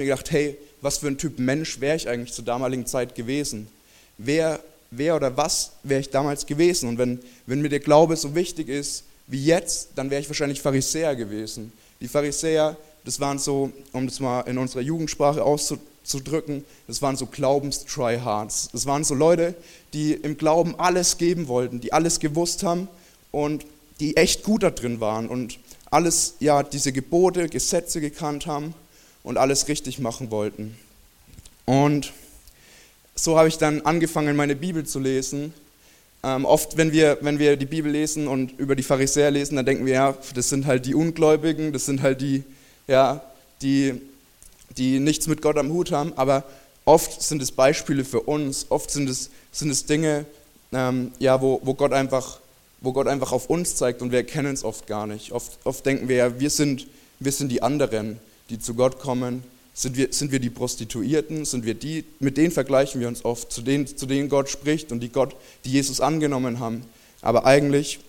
mir gedacht, hey, was für ein Typ Mensch wäre ich eigentlich zur damaligen Zeit gewesen? Wer, wer oder was wäre ich damals gewesen? Und wenn, wenn mir der Glaube so wichtig ist wie jetzt, dann wäre ich wahrscheinlich Pharisäer gewesen. Die Pharisäer, das waren so, um das mal in unserer Jugendsprache auszudrücken, das waren so Glaubens-Tryhards. Das waren so Leute, die im Glauben alles geben wollten, die alles gewusst haben und die echt gut da drin waren und alles, ja, diese Gebote, Gesetze gekannt haben und alles richtig machen wollten. Und so habe ich dann angefangen, meine Bibel zu lesen. Ähm, oft, wenn wir, wenn wir die Bibel lesen und über die Pharisäer lesen, dann denken wir, ja, das sind halt die Ungläubigen, das sind halt die, ja, die, die nichts mit Gott am Hut haben. Aber oft sind es Beispiele für uns, oft sind es, sind es Dinge, ähm, ja, wo, wo, Gott einfach, wo Gott einfach auf uns zeigt und wir erkennen es oft gar nicht. Oft, oft denken wir ja, wir sind, wir sind die anderen die zu Gott kommen? Sind wir, sind wir die Prostituierten? Sind wir die? Mit denen vergleichen wir uns oft, zu denen, zu denen Gott spricht und die Gott, die Jesus angenommen haben. Aber eigentlich,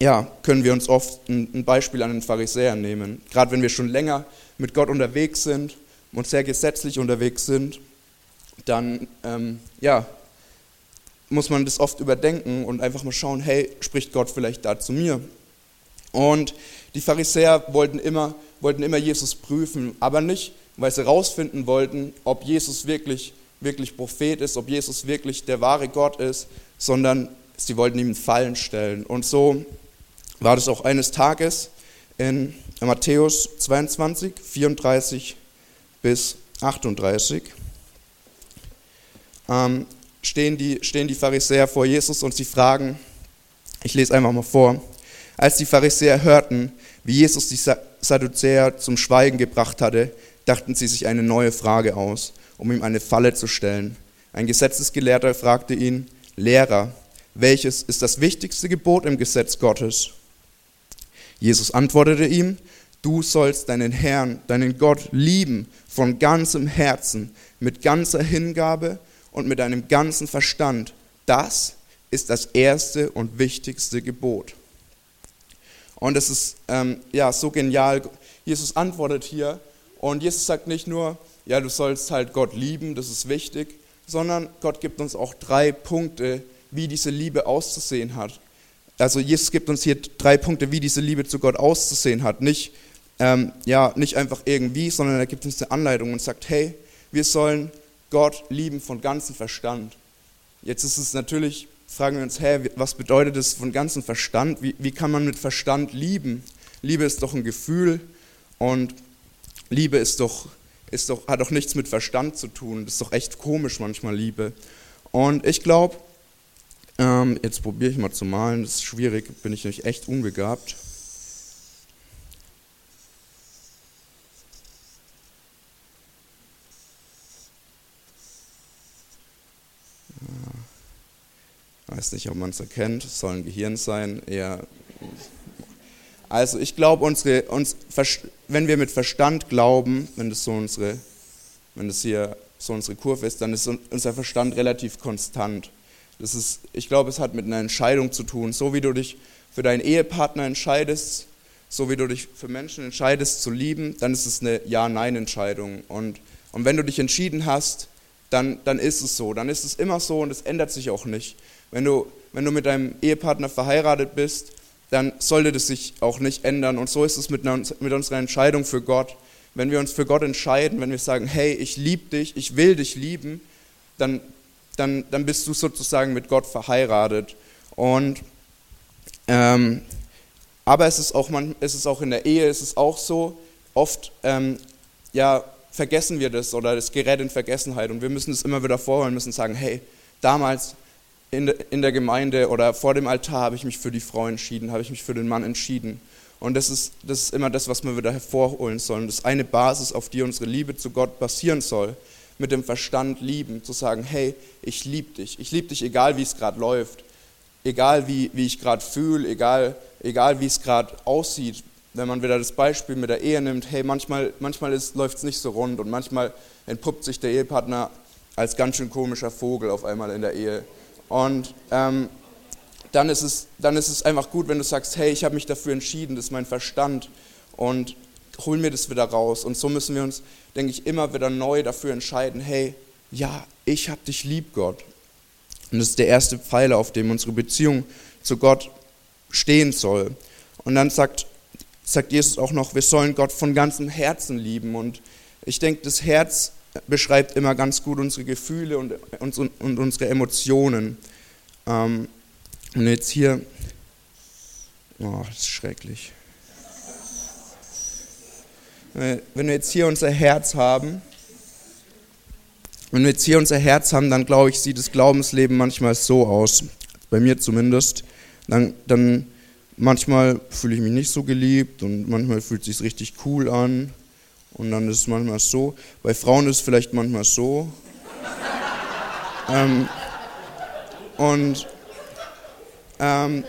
ja, können wir uns oft ein, Beispiel an den Pharisäern nehmen. Gerade wenn wir schon länger mit Gott unterwegs sind und sehr gesetzlich unterwegs sind, dann, ähm, ja, muss man das oft überdenken und einfach mal schauen, hey, spricht Gott vielleicht da zu mir? Und die Pharisäer wollten immer wollten immer Jesus prüfen, aber nicht, weil sie herausfinden wollten, ob Jesus wirklich, wirklich Prophet ist, ob Jesus wirklich der wahre Gott ist, sondern sie wollten ihm Fallen stellen. Und so war das auch eines Tages in Matthäus 22, 34 bis 38. Ähm, stehen, die, stehen die Pharisäer vor Jesus und sie fragen, ich lese einfach mal vor, als die Pharisäer hörten, wie Jesus die Sadduzäer zum Schweigen gebracht hatte, dachten sie sich eine neue Frage aus, um ihm eine Falle zu stellen. Ein Gesetzesgelehrter fragte ihn, Lehrer, welches ist das wichtigste Gebot im Gesetz Gottes? Jesus antwortete ihm, du sollst deinen Herrn, deinen Gott lieben von ganzem Herzen, mit ganzer Hingabe und mit deinem ganzen Verstand. Das ist das erste und wichtigste Gebot. Und es ist ähm, ja, so genial. Jesus antwortet hier und Jesus sagt nicht nur, ja, du sollst halt Gott lieben, das ist wichtig, sondern Gott gibt uns auch drei Punkte, wie diese Liebe auszusehen hat. Also Jesus gibt uns hier drei Punkte, wie diese Liebe zu Gott auszusehen hat. Nicht, ähm, ja, nicht einfach irgendwie, sondern er gibt uns eine Anleitung und sagt, hey, wir sollen Gott lieben von ganzem Verstand. Jetzt ist es natürlich fragen wir uns, hä, was bedeutet das von ganzem Verstand? Wie, wie kann man mit Verstand lieben? Liebe ist doch ein Gefühl und Liebe ist doch, ist doch, hat doch nichts mit Verstand zu tun. Das ist doch echt komisch manchmal, Liebe. Und ich glaube, ähm, jetzt probiere ich mal zu malen, das ist schwierig, bin ich nämlich echt unbegabt. Weiß nicht, ob man es erkennt, es soll ein Gehirn sein, eher. Also ich glaube, uns, wenn wir mit Verstand glauben, wenn das so unsere, wenn das hier so unsere Kurve ist, dann ist unser Verstand relativ konstant. Das ist, ich glaube, es hat mit einer Entscheidung zu tun. So wie du dich für deinen Ehepartner entscheidest, so wie du dich für Menschen entscheidest zu lieben, dann ist es eine Ja-Nein-Entscheidung. Und, und wenn du dich entschieden hast, dann, dann ist es so. Dann ist es immer so und es ändert sich auch nicht. Wenn du, wenn du mit deinem Ehepartner verheiratet bist, dann sollte das sich auch nicht ändern. Und so ist es mit, mit unserer Entscheidung für Gott. Wenn wir uns für Gott entscheiden, wenn wir sagen, hey, ich liebe dich, ich will dich lieben, dann, dann, dann bist du sozusagen mit Gott verheiratet. Und, ähm, aber es ist, auch man, es ist auch in der Ehe, es ist auch so, oft ähm, ja, vergessen wir das oder das gerät in Vergessenheit und wir müssen es immer wieder vorholen, müssen sagen, hey, damals in, in der Gemeinde oder vor dem Altar habe ich mich für die Frau entschieden, habe ich mich für den Mann entschieden. Und das ist, das ist immer das, was wir wieder hervorholen sollen. Das ist eine Basis, auf die unsere Liebe zu Gott basieren soll. Mit dem Verstand lieben, zu sagen, hey, ich liebe dich. Ich liebe dich, egal wie es gerade läuft. Egal wie, wie ich gerade fühle, egal, egal wie es gerade aussieht. Wenn man wieder das Beispiel mit der Ehe nimmt, hey, manchmal, manchmal läuft es nicht so rund und manchmal entpuppt sich der Ehepartner als ganz schön komischer Vogel auf einmal in der Ehe. Und ähm, dann, ist es, dann ist es einfach gut, wenn du sagst, hey, ich habe mich dafür entschieden, das ist mein Verstand. Und hol mir das wieder raus. Und so müssen wir uns, denke ich, immer wieder neu dafür entscheiden, hey, ja, ich hab dich lieb, Gott. Und das ist der erste Pfeiler, auf dem unsere Beziehung zu Gott stehen soll. Und dann sagt, sagt Jesus auch noch, wir sollen Gott von ganzem Herzen lieben. Und ich denke, das Herz beschreibt immer ganz gut unsere Gefühle und, und, und unsere Emotionen. Ähm, und jetzt hier, oh, das ist schrecklich. Wenn wir jetzt hier unser Herz haben, wenn wir jetzt hier unser Herz haben, dann glaube ich, sieht das Glaubensleben manchmal so aus, bei mir zumindest. Dann, dann manchmal fühle ich mich nicht so geliebt und manchmal fühlt es sich richtig cool an und dann ist es manchmal so. Bei Frauen ist es vielleicht manchmal so. ähm, und ähm,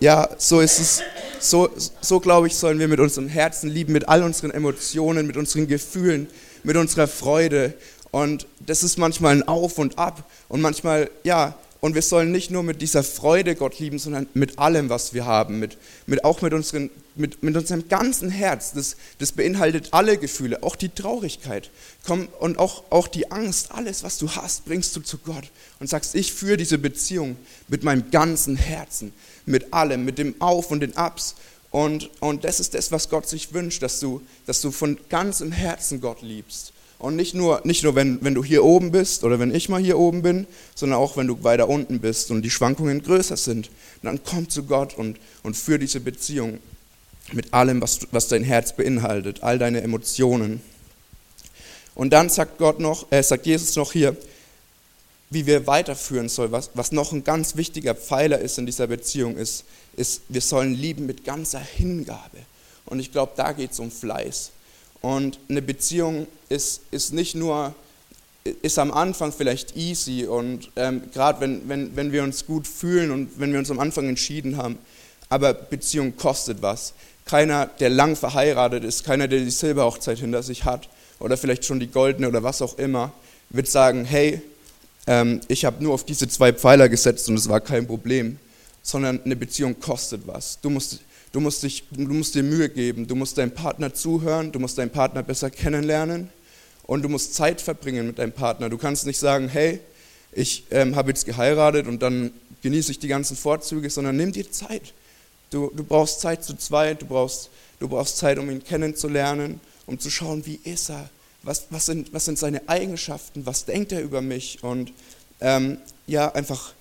ja, so ist es so, so glaube ich, sollen wir mit unserem Herzen lieben, mit all unseren Emotionen, mit unseren Gefühlen, mit unserer Freude. Und das ist manchmal ein Auf und Ab. Und manchmal, ja, und wir sollen nicht nur mit dieser Freude Gott lieben, sondern mit allem, was wir haben, mit, mit, auch mit, unseren, mit, mit unserem ganzen Herz. Das, das beinhaltet alle Gefühle, auch die Traurigkeit Komm, und auch, auch die Angst. Alles, was du hast, bringst du zu Gott und sagst, ich führe diese Beziehung mit meinem ganzen Herzen, mit allem, mit dem Auf und den Abs. Und, und das ist das, was Gott sich wünscht, dass du, dass du von ganzem Herzen Gott liebst. Und nicht nur, nicht nur wenn, wenn du hier oben bist oder wenn ich mal hier oben bin, sondern auch wenn du weiter unten bist und die Schwankungen größer sind. Dann komm zu Gott und, und führ diese Beziehung mit allem, was, was dein Herz beinhaltet, all deine Emotionen. Und dann sagt Gott noch, äh, sagt Jesus noch hier, wie wir weiterführen sollen, was, was noch ein ganz wichtiger Pfeiler ist in dieser Beziehung, ist, ist wir sollen lieben mit ganzer Hingabe. Und ich glaube, da geht es um Fleiß. Und eine Beziehung ist, ist nicht nur, ist am Anfang vielleicht easy und ähm, gerade wenn, wenn, wenn wir uns gut fühlen und wenn wir uns am Anfang entschieden haben, aber Beziehung kostet was. Keiner, der lang verheiratet ist, keiner, der die Silberhochzeit hinter sich hat oder vielleicht schon die goldene oder was auch immer, wird sagen, hey, ähm, ich habe nur auf diese zwei Pfeiler gesetzt und es war kein Problem, sondern eine Beziehung kostet was. Du musst Du musst, dich, du musst dir Mühe geben, du musst deinem Partner zuhören, du musst deinen Partner besser kennenlernen. Und du musst Zeit verbringen mit deinem Partner. Du kannst nicht sagen, hey, ich ähm, habe jetzt geheiratet und dann genieße ich die ganzen Vorzüge, sondern nimm dir Zeit. Du, du brauchst Zeit zu zweit, du brauchst, du brauchst Zeit, um ihn kennenzulernen, um zu schauen, wie ist er, was, was, sind, was sind seine Eigenschaften, was denkt er über mich? Und ähm, ja, einfach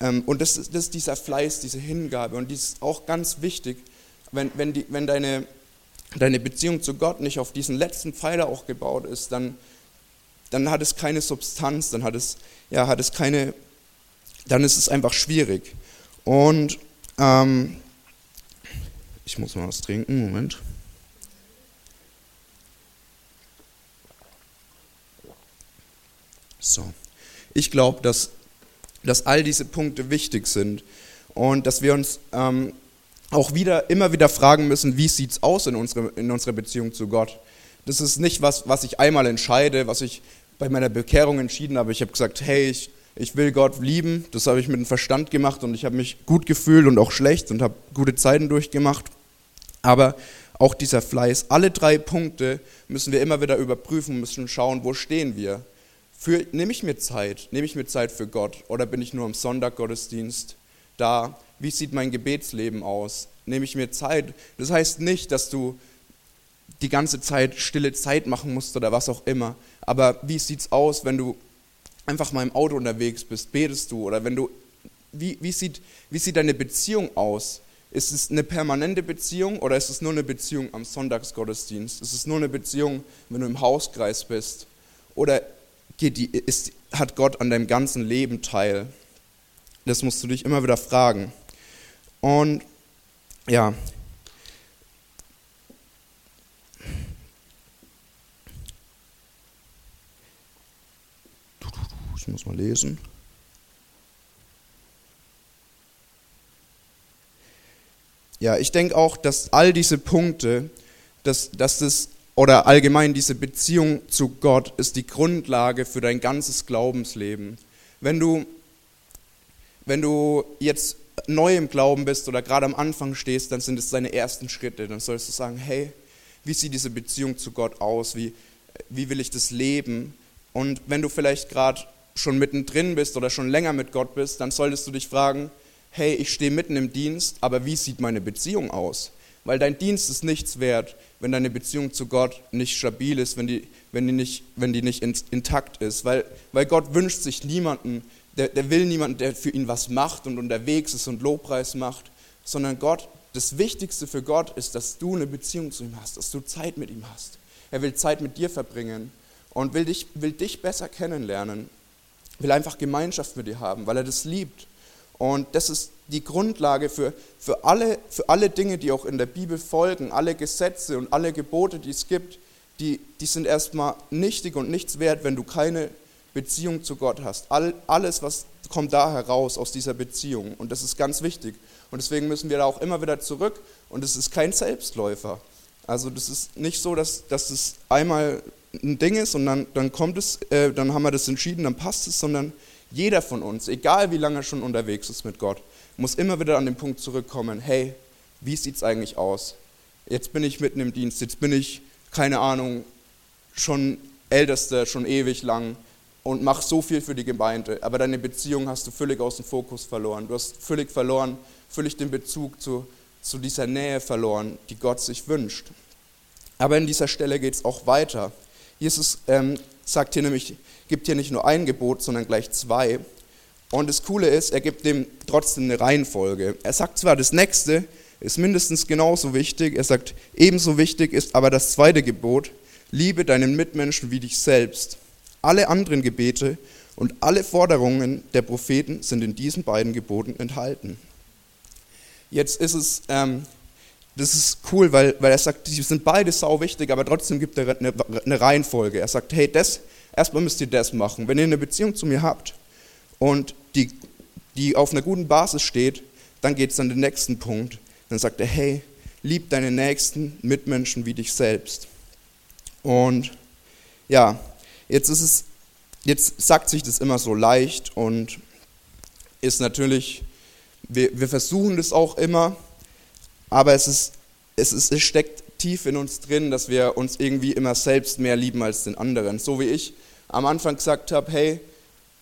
und das ist, das ist dieser Fleiß, diese Hingabe. Und dies ist auch ganz wichtig, wenn, wenn, die, wenn deine, deine Beziehung zu Gott nicht auf diesen letzten Pfeiler auch gebaut ist, dann, dann hat es keine Substanz, dann hat es, ja, hat es keine, dann ist es einfach schwierig. Und ähm, ich muss mal was trinken, Moment. So. Ich glaube, dass dass all diese Punkte wichtig sind und dass wir uns ähm, auch wieder, immer wieder fragen müssen, wie sieht es aus in, unsere, in unserer Beziehung zu Gott. Das ist nicht was, was ich einmal entscheide, was ich bei meiner Bekehrung entschieden habe. Ich habe gesagt, hey, ich, ich will Gott lieben. Das habe ich mit dem Verstand gemacht und ich habe mich gut gefühlt und auch schlecht und habe gute Zeiten durchgemacht. Aber auch dieser Fleiß, alle drei Punkte müssen wir immer wieder überprüfen, müssen schauen, wo stehen wir. Für, nehme ich mir Zeit? Nehme ich mir Zeit für Gott? Oder bin ich nur am Sonntag Gottesdienst da? Wie sieht mein Gebetsleben aus? Nehme ich mir Zeit? Das heißt nicht, dass du die ganze Zeit stille Zeit machen musst oder was auch immer. Aber wie sieht es aus, wenn du einfach mal im Auto unterwegs bist? Betest du? Oder wenn du. Wie, wie, sieht, wie sieht deine Beziehung aus? Ist es eine permanente Beziehung oder ist es nur eine Beziehung am Sonntagsgottesdienst? Ist es nur eine Beziehung, wenn du im Hauskreis bist? Oder die, ist, hat Gott an deinem ganzen Leben teil? Das musst du dich immer wieder fragen. Und ja, ich muss mal lesen. Ja, ich denke auch, dass all diese Punkte, dass, dass das oder allgemein diese Beziehung zu Gott ist die Grundlage für dein ganzes Glaubensleben. Wenn du, wenn du jetzt neu im Glauben bist oder gerade am Anfang stehst, dann sind es deine ersten Schritte. Dann sollst du sagen, hey, wie sieht diese Beziehung zu Gott aus? Wie, wie will ich das leben? Und wenn du vielleicht gerade schon mittendrin bist oder schon länger mit Gott bist, dann solltest du dich fragen, hey, ich stehe mitten im Dienst, aber wie sieht meine Beziehung aus? Weil dein Dienst ist nichts wert, wenn deine Beziehung zu Gott nicht stabil ist, wenn die, wenn die, nicht, wenn die nicht intakt ist. Weil, weil Gott wünscht sich niemanden, der, der will niemanden, der für ihn was macht und unterwegs ist und Lobpreis macht, sondern Gott, das Wichtigste für Gott ist, dass du eine Beziehung zu ihm hast, dass du Zeit mit ihm hast. Er will Zeit mit dir verbringen und will dich, will dich besser kennenlernen, will einfach Gemeinschaft mit dir haben, weil er das liebt. Und das ist die Grundlage für, für, alle, für alle Dinge, die auch in der Bibel folgen, alle Gesetze und alle Gebote, die es gibt, die, die sind erstmal nichtig und nichts wert, wenn du keine Beziehung zu Gott hast. All, alles, was kommt da heraus aus dieser Beziehung. Und das ist ganz wichtig. Und deswegen müssen wir da auch immer wieder zurück. Und es ist kein Selbstläufer. Also das ist nicht so, dass, dass es einmal ein Ding ist und dann, dann kommt es, äh, dann haben wir das entschieden, dann passt es, sondern jeder von uns, egal wie lange er schon unterwegs ist mit Gott, muss immer wieder an den Punkt zurückkommen, hey, wie sieht es eigentlich aus? Jetzt bin ich mitten im Dienst, jetzt bin ich, keine Ahnung, schon Ältester, schon ewig lang und mach so viel für die Gemeinde, aber deine Beziehung hast du völlig aus dem Fokus verloren. Du hast völlig verloren, völlig den Bezug zu, zu dieser Nähe verloren, die Gott sich wünscht. Aber an dieser Stelle geht es auch weiter. Jesus ähm, sagt hier nämlich, gibt hier nicht nur ein Gebot, sondern gleich zwei. Und das Coole ist, er gibt dem trotzdem eine Reihenfolge. Er sagt zwar, das nächste ist mindestens genauso wichtig, er sagt, ebenso wichtig ist aber das zweite Gebot, liebe deinen Mitmenschen wie dich selbst. Alle anderen Gebete und alle Forderungen der Propheten sind in diesen beiden Geboten enthalten. Jetzt ist es, ähm, das ist cool, weil, weil er sagt, die sind beide sau wichtig, aber trotzdem gibt er eine, eine Reihenfolge. Er sagt, hey, das, erstmal müsst ihr das machen. Wenn ihr eine Beziehung zu mir habt, und die, die auf einer guten Basis steht, dann geht es an den nächsten Punkt. Dann sagt er, hey, lieb deine nächsten Mitmenschen wie dich selbst. Und ja, jetzt ist es, jetzt sagt sich das immer so leicht und ist natürlich, wir, wir versuchen das auch immer, aber es ist, es ist, es steckt tief in uns drin, dass wir uns irgendwie immer selbst mehr lieben als den anderen. So wie ich am Anfang gesagt habe, hey,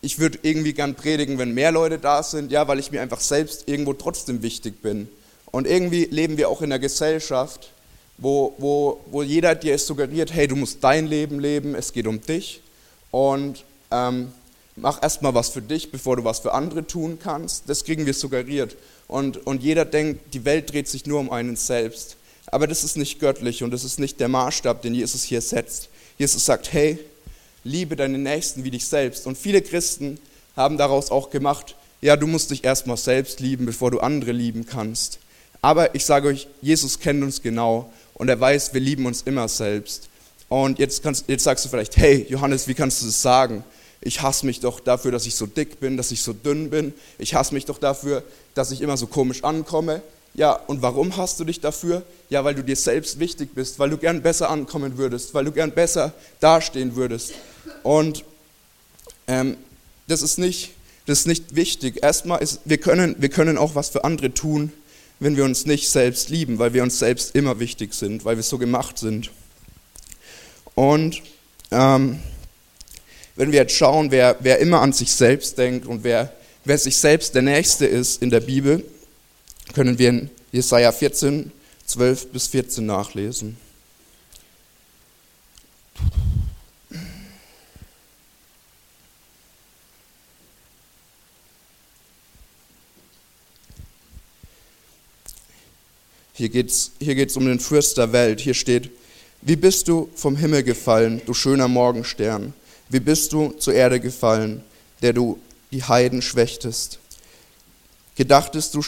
ich würde irgendwie gern predigen, wenn mehr Leute da sind, ja, weil ich mir einfach selbst irgendwo trotzdem wichtig bin. Und irgendwie leben wir auch in einer Gesellschaft, wo, wo, wo jeder dir suggeriert, hey, du musst dein Leben leben, es geht um dich und ähm, mach erstmal was für dich, bevor du was für andere tun kannst. Das kriegen wir suggeriert. Und, und jeder denkt, die Welt dreht sich nur um einen selbst. Aber das ist nicht göttlich und das ist nicht der Maßstab, den Jesus hier setzt. Jesus sagt, hey, liebe deinen Nächsten wie dich selbst. Und viele Christen haben daraus auch gemacht, ja, du musst dich erstmal selbst lieben, bevor du andere lieben kannst. Aber ich sage euch, Jesus kennt uns genau und er weiß, wir lieben uns immer selbst. Und jetzt, kannst, jetzt sagst du vielleicht, hey Johannes, wie kannst du das sagen? Ich hasse mich doch dafür, dass ich so dick bin, dass ich so dünn bin. Ich hasse mich doch dafür, dass ich immer so komisch ankomme. Ja, und warum hast du dich dafür? Ja, weil du dir selbst wichtig bist, weil du gern besser ankommen würdest, weil du gern besser dastehen würdest. Und ähm, das, ist nicht, das ist nicht wichtig. Erstmal ist, wir können, wir können auch was für andere tun, wenn wir uns nicht selbst lieben, weil wir uns selbst immer wichtig sind, weil wir so gemacht sind. Und ähm, wenn wir jetzt schauen, wer, wer immer an sich selbst denkt und wer, wer sich selbst der Nächste ist in der Bibel, können wir in Jesaja 14, 12 bis 14 nachlesen. Hier geht es hier geht's um den Fürst der Welt. Hier steht, wie bist du vom Himmel gefallen, du schöner Morgenstern? Wie bist du zur Erde gefallen, der du die Heiden schwächtest? Gedachtest du,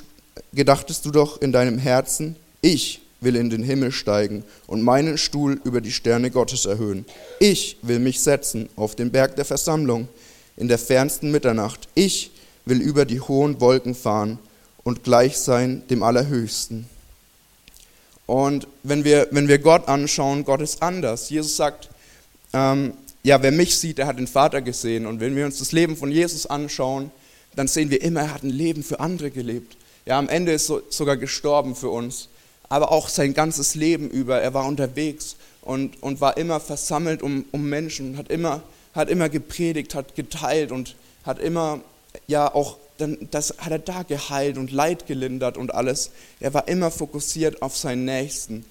gedachtest du doch in deinem Herzen, ich will in den Himmel steigen und meinen Stuhl über die Sterne Gottes erhöhen. Ich will mich setzen auf den Berg der Versammlung in der fernsten Mitternacht. Ich will über die hohen Wolken fahren und gleich sein dem Allerhöchsten. Und wenn wir, wenn wir Gott anschauen, Gott ist anders. Jesus sagt, ähm, ja, wer mich sieht, der hat den Vater gesehen. Und wenn wir uns das Leben von Jesus anschauen, dann sehen wir immer, er hat ein Leben für andere gelebt. Ja, am Ende ist so, sogar gestorben für uns. Aber auch sein ganzes Leben über, er war unterwegs und, und war immer versammelt um, um Menschen, hat immer, hat immer gepredigt, hat geteilt und hat immer, ja, auch, dann, das hat er da geheilt und Leid gelindert und alles. Er war immer fokussiert auf seinen Nächsten.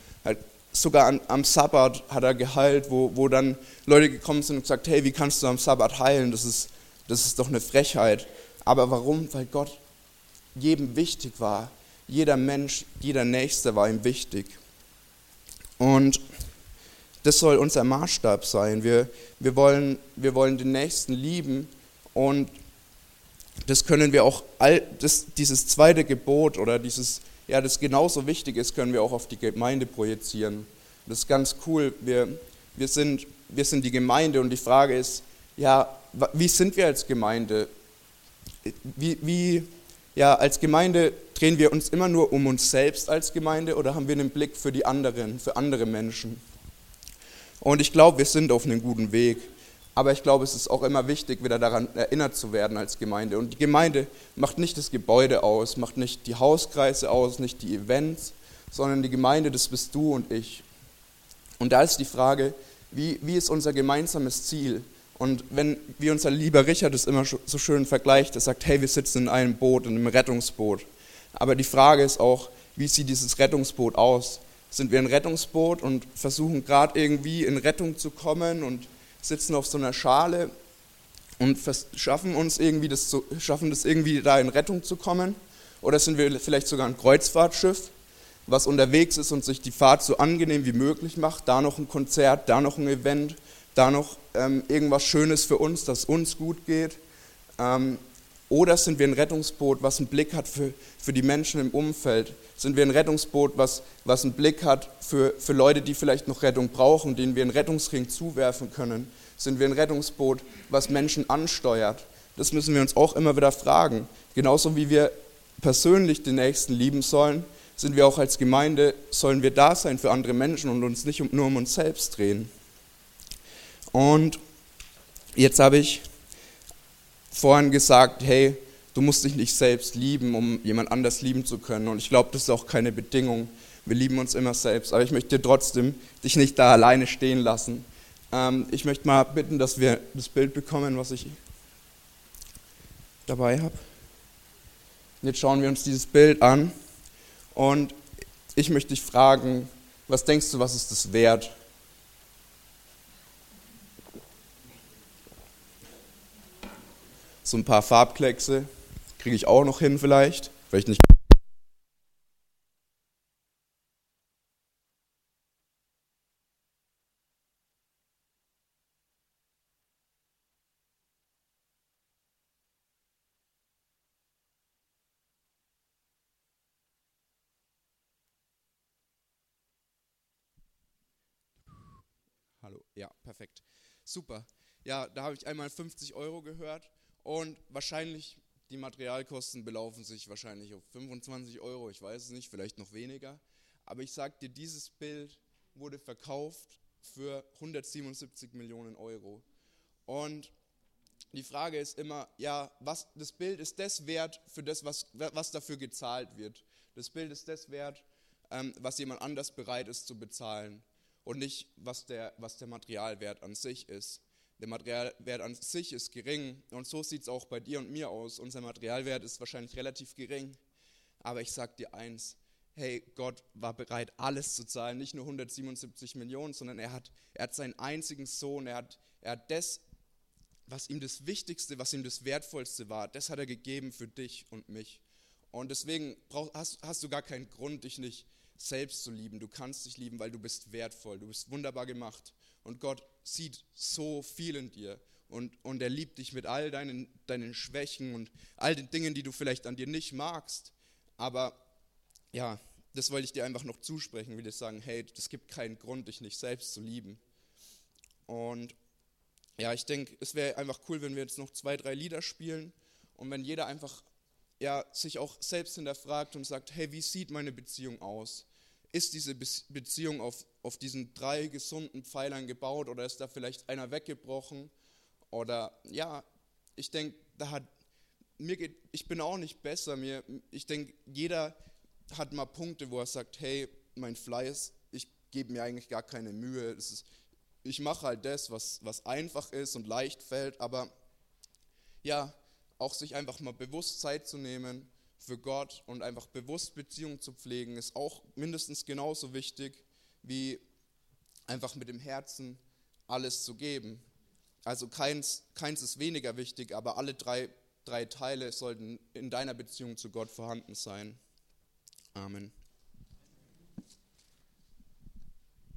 Sogar an, am Sabbat hat er geheilt, wo, wo dann Leute gekommen sind und gesagt, hey, wie kannst du am Sabbat heilen? Das ist, das ist doch eine Frechheit. Aber warum? Weil Gott jedem wichtig war. Jeder Mensch, jeder Nächste war ihm wichtig. Und das soll unser Maßstab sein. Wir, wir, wollen, wir wollen den Nächsten lieben und das können wir auch, all, das, dieses zweite Gebot oder dieses, ja, das genauso wichtig ist, können wir auch auf die Gemeinde projizieren. Das ist ganz cool. Wir, wir, sind, wir sind die Gemeinde und die Frage ist, ja, wie sind wir als Gemeinde? Wie, wie, ja, als Gemeinde drehen wir uns immer nur um uns selbst als Gemeinde oder haben wir einen Blick für die anderen, für andere Menschen? Und ich glaube, wir sind auf einem guten Weg. Aber ich glaube, es ist auch immer wichtig, wieder daran erinnert zu werden als Gemeinde. Und die Gemeinde macht nicht das Gebäude aus, macht nicht die Hauskreise aus, nicht die Events, sondern die Gemeinde, das bist du und ich. Und da ist die Frage, wie, wie ist unser gemeinsames Ziel? Und wenn, wie unser lieber Richard es immer so schön vergleicht, er sagt, hey, wir sitzen in einem Boot, in einem Rettungsboot. Aber die Frage ist auch, wie sieht dieses Rettungsboot aus? Sind wir ein Rettungsboot und versuchen gerade irgendwie in Rettung zu kommen und sitzen auf so einer Schale und schaffen uns irgendwie das, schaffen das irgendwie da in Rettung zu kommen? Oder sind wir vielleicht sogar ein Kreuzfahrtschiff, was unterwegs ist und sich die Fahrt so angenehm wie möglich macht? Da noch ein Konzert, da noch ein Event, da noch ähm, irgendwas Schönes für uns, dass uns gut geht? Ähm, oder sind wir ein Rettungsboot, was einen Blick hat für, für die Menschen im Umfeld? Sind wir ein Rettungsboot, was, was einen Blick hat für, für Leute, die vielleicht noch Rettung brauchen, denen wir einen Rettungsring zuwerfen können? Sind wir ein Rettungsboot, was Menschen ansteuert? Das müssen wir uns auch immer wieder fragen. Genauso wie wir persönlich den Nächsten lieben sollen, sind wir auch als Gemeinde, sollen wir da sein für andere Menschen und uns nicht nur um uns selbst drehen. Und jetzt habe ich vorhin gesagt, hey, du musst dich nicht selbst lieben, um jemand anders lieben zu können. Und ich glaube, das ist auch keine Bedingung. Wir lieben uns immer selbst. Aber ich möchte dir trotzdem dich nicht da alleine stehen lassen. Ähm, ich möchte mal bitten, dass wir das Bild bekommen, was ich dabei habe. Jetzt schauen wir uns dieses Bild an. Und ich möchte dich fragen, was denkst du, was ist das wert? so ein paar Farbkleckse. Kriege ich auch noch hin vielleicht. Vielleicht nicht. Hallo, ja, perfekt. Super. Ja, da habe ich einmal 50 Euro gehört und wahrscheinlich, die Materialkosten belaufen sich wahrscheinlich auf 25 Euro, ich weiß es nicht, vielleicht noch weniger. Aber ich sage dir, dieses Bild wurde verkauft für 177 Millionen Euro. Und die Frage ist immer, ja, was, das Bild ist das wert für das, was, was dafür gezahlt wird. Das Bild ist das wert, ähm, was jemand anders bereit ist zu bezahlen und nicht, was der, was der Materialwert an sich ist. Der Materialwert an sich ist gering und so sieht es auch bei dir und mir aus. Unser Materialwert ist wahrscheinlich relativ gering. Aber ich sage dir eins, hey, Gott war bereit, alles zu zahlen, nicht nur 177 Millionen, sondern er hat, er hat seinen einzigen Sohn, er hat, er hat das, was ihm das Wichtigste, was ihm das Wertvollste war, das hat er gegeben für dich und mich. Und deswegen brauch, hast, hast du gar keinen Grund, dich nicht selbst zu lieben. Du kannst dich lieben, weil du bist wertvoll, du bist wunderbar gemacht. Und Gott sieht so viel in dir. Und, und er liebt dich mit all deinen, deinen Schwächen und all den Dingen, die du vielleicht an dir nicht magst. Aber ja, das wollte ich dir einfach noch zusprechen, will dir sagen, hey, es gibt keinen Grund, dich nicht selbst zu lieben. Und ja, ich denke, es wäre einfach cool, wenn wir jetzt noch zwei, drei Lieder spielen und wenn jeder einfach ja, sich auch selbst hinterfragt und sagt, hey, wie sieht meine Beziehung aus? ist diese Beziehung auf, auf diesen drei gesunden Pfeilern gebaut oder ist da vielleicht einer weggebrochen? Oder ja, ich denke, da hat mir geht, ich bin auch nicht besser. Mir, ich denke, jeder hat mal Punkte, wo er sagt, hey, mein Fleiß, ich gebe mir eigentlich gar keine Mühe. Ist, ich mache halt das, was, was einfach ist und leicht fällt, aber ja, auch sich einfach mal bewusst Zeit zu nehmen für Gott und einfach bewusst Beziehungen zu pflegen, ist auch mindestens genauso wichtig, wie einfach mit dem Herzen alles zu geben. Also keins, keins ist weniger wichtig, aber alle drei, drei Teile sollten in deiner Beziehung zu Gott vorhanden sein. Amen.